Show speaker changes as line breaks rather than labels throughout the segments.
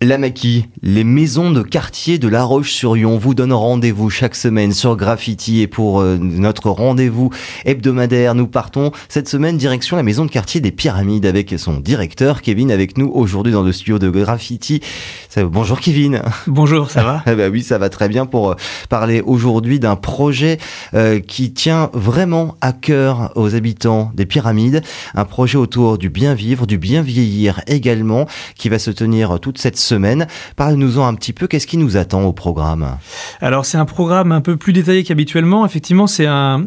La Maquis, les maisons de quartier de La Roche-sur-Yon vous donnent rendez-vous chaque semaine sur Graffiti et pour euh, notre rendez-vous hebdomadaire, nous partons cette semaine direction la maison de quartier des Pyramides avec son directeur Kevin avec nous aujourd'hui dans le studio de Graffiti. bonjour Kevin.
Bonjour, ça va
eh ben Oui, ça va très bien pour euh, parler aujourd'hui d'un projet euh, qui tient vraiment à cœur aux habitants des Pyramides, un projet autour du bien vivre, du bien vieillir également qui va se tenir toute cette semaine. Parle-nous-en un petit peu, qu'est-ce qui nous attend au programme
Alors c'est un programme un peu plus détaillé qu'habituellement. Effectivement, c'est un,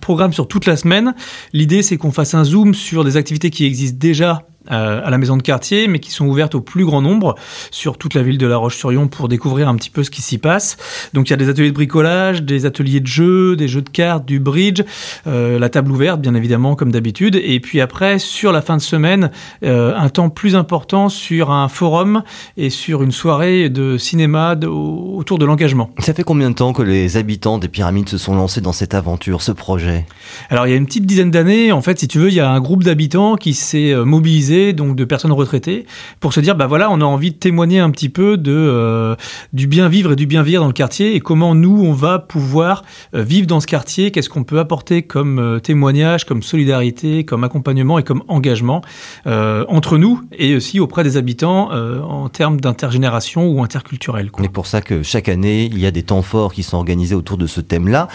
programme sur toute la semaine. L'idée, c'est qu'on fasse un zoom sur des activités qui existent déjà à la maison de quartier, mais qui sont ouvertes au plus grand nombre sur toute la ville de La Roche-sur-Yon pour découvrir un petit peu ce qui s'y passe. Donc il y a des ateliers de bricolage, des ateliers de jeux, des jeux de cartes, du bridge, euh, la table ouverte bien évidemment comme d'habitude, et puis après sur la fin de semaine euh, un temps plus important sur un forum et sur une soirée de cinéma autour de l'engagement.
Ça fait combien de temps que les habitants des pyramides se sont lancés dans cette aventure, ce projet?
Alors il y a une petite dizaine d'années, en fait si tu veux, il y a un groupe d'habitants qui s'est mobilisé donc de personnes retraitées, pour se dire bah voilà, on a envie de témoigner un petit peu de euh, du bien vivre et du bien vivre dans le quartier et comment nous on va pouvoir euh, vivre dans ce quartier, qu'est-ce qu'on peut apporter comme euh, témoignage, comme solidarité, comme accompagnement et comme engagement entre nous et aussi auprès des habitants en termes d'intergénération ou interculturel.
C'est pour ça que chaque année il y a des temps forts qui sont organisés autour de ce thème-là.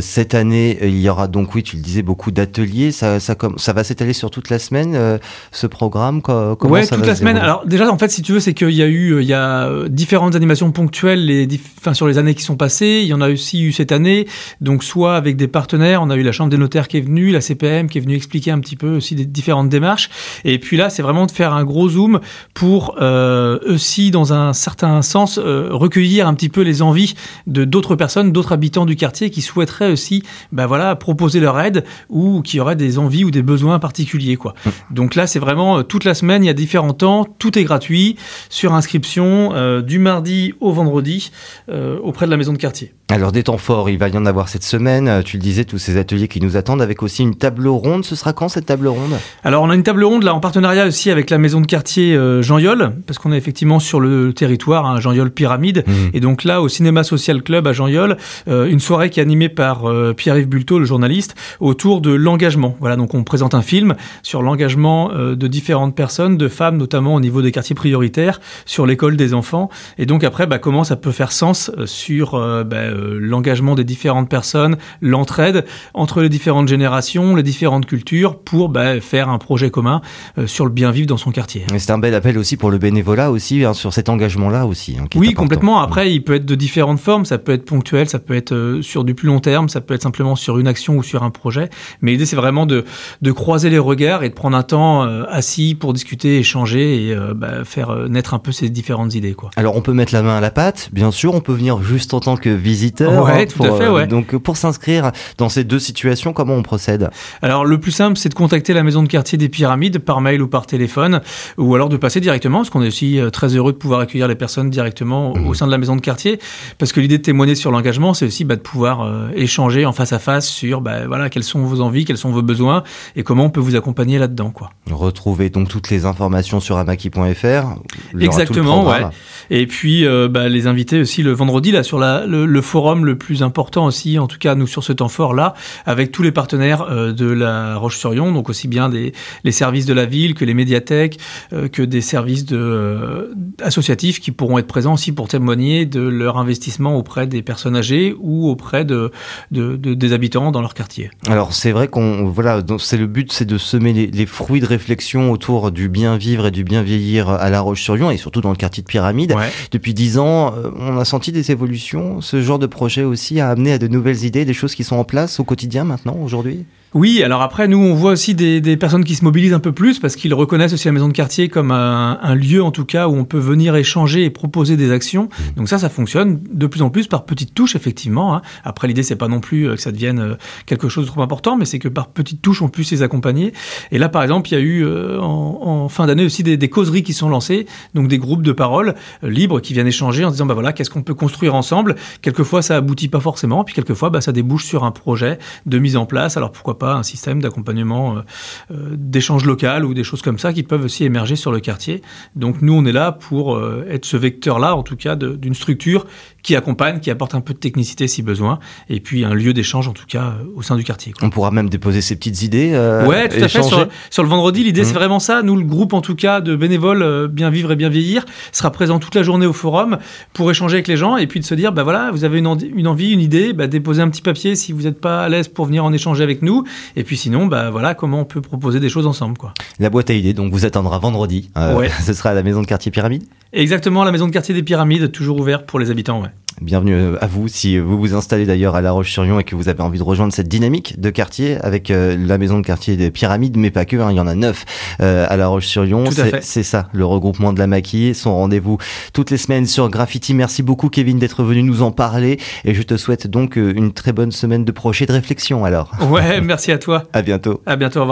cette année il y aura donc oui tu le disais beaucoup d'ateliers, ça, ça, ça va s'étaler sur toute la semaine ce programme
comment Ouais, toute la semaine. Alors déjà, en fait, si tu veux, c'est qu'il y a eu il y a euh, différentes animations ponctuelles les, enfin, sur les années qui sont passées. Il y en a aussi eu cette année. Donc soit avec des partenaires, on a eu la Chambre des notaires qui est venue, la CPM qui est venue expliquer un petit peu aussi des différentes démarches. Et puis là, c'est vraiment de faire un gros zoom pour euh, aussi, dans un certain sens, euh, recueillir un petit peu les envies de d'autres personnes, d'autres habitants du quartier qui souhaiteraient aussi, ben voilà, proposer leur aide ou qui auraient des envies ou des besoins particuliers, quoi. Mmh. Donc là, c'est vraiment euh, toute la semaine, il y a différents temps, tout est gratuit, sur inscription, euh, du mardi au vendredi, euh, auprès de la maison de quartier.
Alors des temps forts, il va y en avoir cette semaine, tu le disais, tous ces ateliers qui nous attendent, avec aussi une table ronde, ce sera quand cette table ronde?
Alors on a une table ronde là en partenariat aussi avec la maison de quartier Jean Yol, parce qu'on est effectivement sur le territoire, hein, Jean Yol Pyramide, mmh. et donc là au Cinéma Social Club à Jean Yol, une soirée qui est animée par Pierre-Yves Bulto, le journaliste, autour de l'engagement. Voilà, donc on présente un film sur l'engagement de différentes personnes, de femmes notamment au niveau des quartiers prioritaires, sur l'école des enfants. Et donc après, bah, comment ça peut faire sens euh, sur euh, bah, euh, l'engagement des différentes personnes, l'entraide entre les différentes générations, les différentes cultures, pour bah, faire un projet commun sur le bien vivre dans son quartier.
C'est un bel appel aussi pour le bénévolat aussi, hein, sur cet engagement-là aussi. Hein,
oui, complètement. Après, il peut être de différentes formes. Ça peut être ponctuel, ça peut être sur du plus long terme, ça peut être simplement sur une action ou sur un projet. Mais l'idée, c'est vraiment de, de croiser les regards et de prendre un temps assis pour discuter, échanger et euh, bah, faire euh, naître un peu ces différentes idées. Quoi.
Alors on peut mettre la main à la pâte, bien sûr, on peut venir juste en tant que visiteur.
Ouais, hein, tout à fait, euh, ouais.
donc pour s'inscrire dans ces deux situations, comment on procède?
Alors le plus simple, c'est de contacter la maison de quartier des Pyramides par mail ou par téléphone, ou alors de passer directement, parce qu'on est aussi très heureux de pouvoir accueillir les personnes directement au sein de la maison de quartier, parce que l'idée de témoigner sur l'engagement, c'est aussi bah, de pouvoir échanger en face à face sur bah, voilà quelles sont vos envies, quels sont vos besoins et comment on peut vous accompagner là-dedans. Quoi.
Retrouvez donc toutes les informations sur amaki.fr.
Exactement, ouais. Et puis euh, bah, les invités aussi le vendredi là sur la, le, forum le plus important aussi, en tout cas nous sur ce temps fort là, avec tous les partenaires euh, de la Roche-sur-Yon, donc aussi bien des les services de la ville que les médiathèques, euh, que des services de associatifs qui pourront être présents aussi pour témoigner de leur investissement auprès des personnes âgées ou auprès de, de, des habitants dans leur quartier.
Alors c'est vrai qu'on voilà, c'est le but, c'est de semer les, les fruits de réflexion autour du bien vivre et du bien vieillir à La Roche-sur-Yon et surtout dans le quartier de Pyramide. Depuis dix ans, euh, on a senti des évolutions. Ce genre de projet aussi a amené à de nouvelles idées, des choses qui sont en place au quotidien maintenant, aujourd'hui?
Oui, alors après, nous, on voit aussi des, des, personnes qui se mobilisent un peu plus parce qu'ils reconnaissent aussi la maison de quartier comme un, un, lieu, en tout cas, où on peut venir échanger et proposer des actions. Mmh. Donc ça, ça fonctionne de plus en plus par petites touches, effectivement. Hein. Après, l'idée, c'est pas non plus euh, que ça devienne euh, quelque chose de trop important, mais c'est que par petites touches, on puisse les accompagner. Et là, par exemple, il y a eu euh, en, en, fin d'année aussi des, des, causeries qui sont lancées, donc des groupes de parole libres qui viennent échanger en se disant, bah voilà, qu'est-ce qu'on peut construire ensemble? Quelquefois, ça aboutit pas forcément, puis quelquefois, bah, ça débouche sur un projet de mise en place. Alors pourquoi pas un système d'accompagnement, d'échange local ou des choses comme ça qui peuvent aussi émerger sur le quartier. Donc nous, on est là pour être ce vecteur-là, en tout cas, d'une structure qui accompagne, qui apporte un peu de technicité si besoin, et puis un lieu d'échange en tout cas au sein du quartier.
On pourra même déposer ses petites idées. Euh,
ouais, tout à fait. Sur, le vendredi, l'idée c'est mmh. vraiment ça. Nous, le groupe en tout cas de bénévoles euh, Bien Vivre et Bien Vieillir sera présent toute la journée au forum pour échanger avec les gens et puis de se dire, bah voilà, vous avez une, une envie, une idée, bah, déposez un petit papier si vous n'êtes pas à l'aise pour venir en échanger avec nous. Et puis sinon, bah voilà, comment on peut proposer des choses ensemble, quoi.
La boîte à idées, donc vous attendra vendredi. Euh, ouais. Ce sera à la maison de quartier Pyramide?
Exactement, la maison de quartier des Pyramides, toujours ouverte pour les habitants, ouais.
Bienvenue euh, à vous. Si vous vous installez d'ailleurs à La Roche-sur-Yon et que vous avez envie de rejoindre cette dynamique de quartier avec euh, la maison de quartier des Pyramides, mais pas que, hein, il y en a neuf euh, à La Roche-sur-Yon. C'est ça, le regroupement de la maquille. Son rendez-vous toutes les semaines sur Graffiti. Merci beaucoup Kevin d'être venu nous en parler et je te souhaite donc une très bonne semaine de projet de réflexion alors.
Ouais, merci à toi.
à bientôt.
À bientôt, au revoir.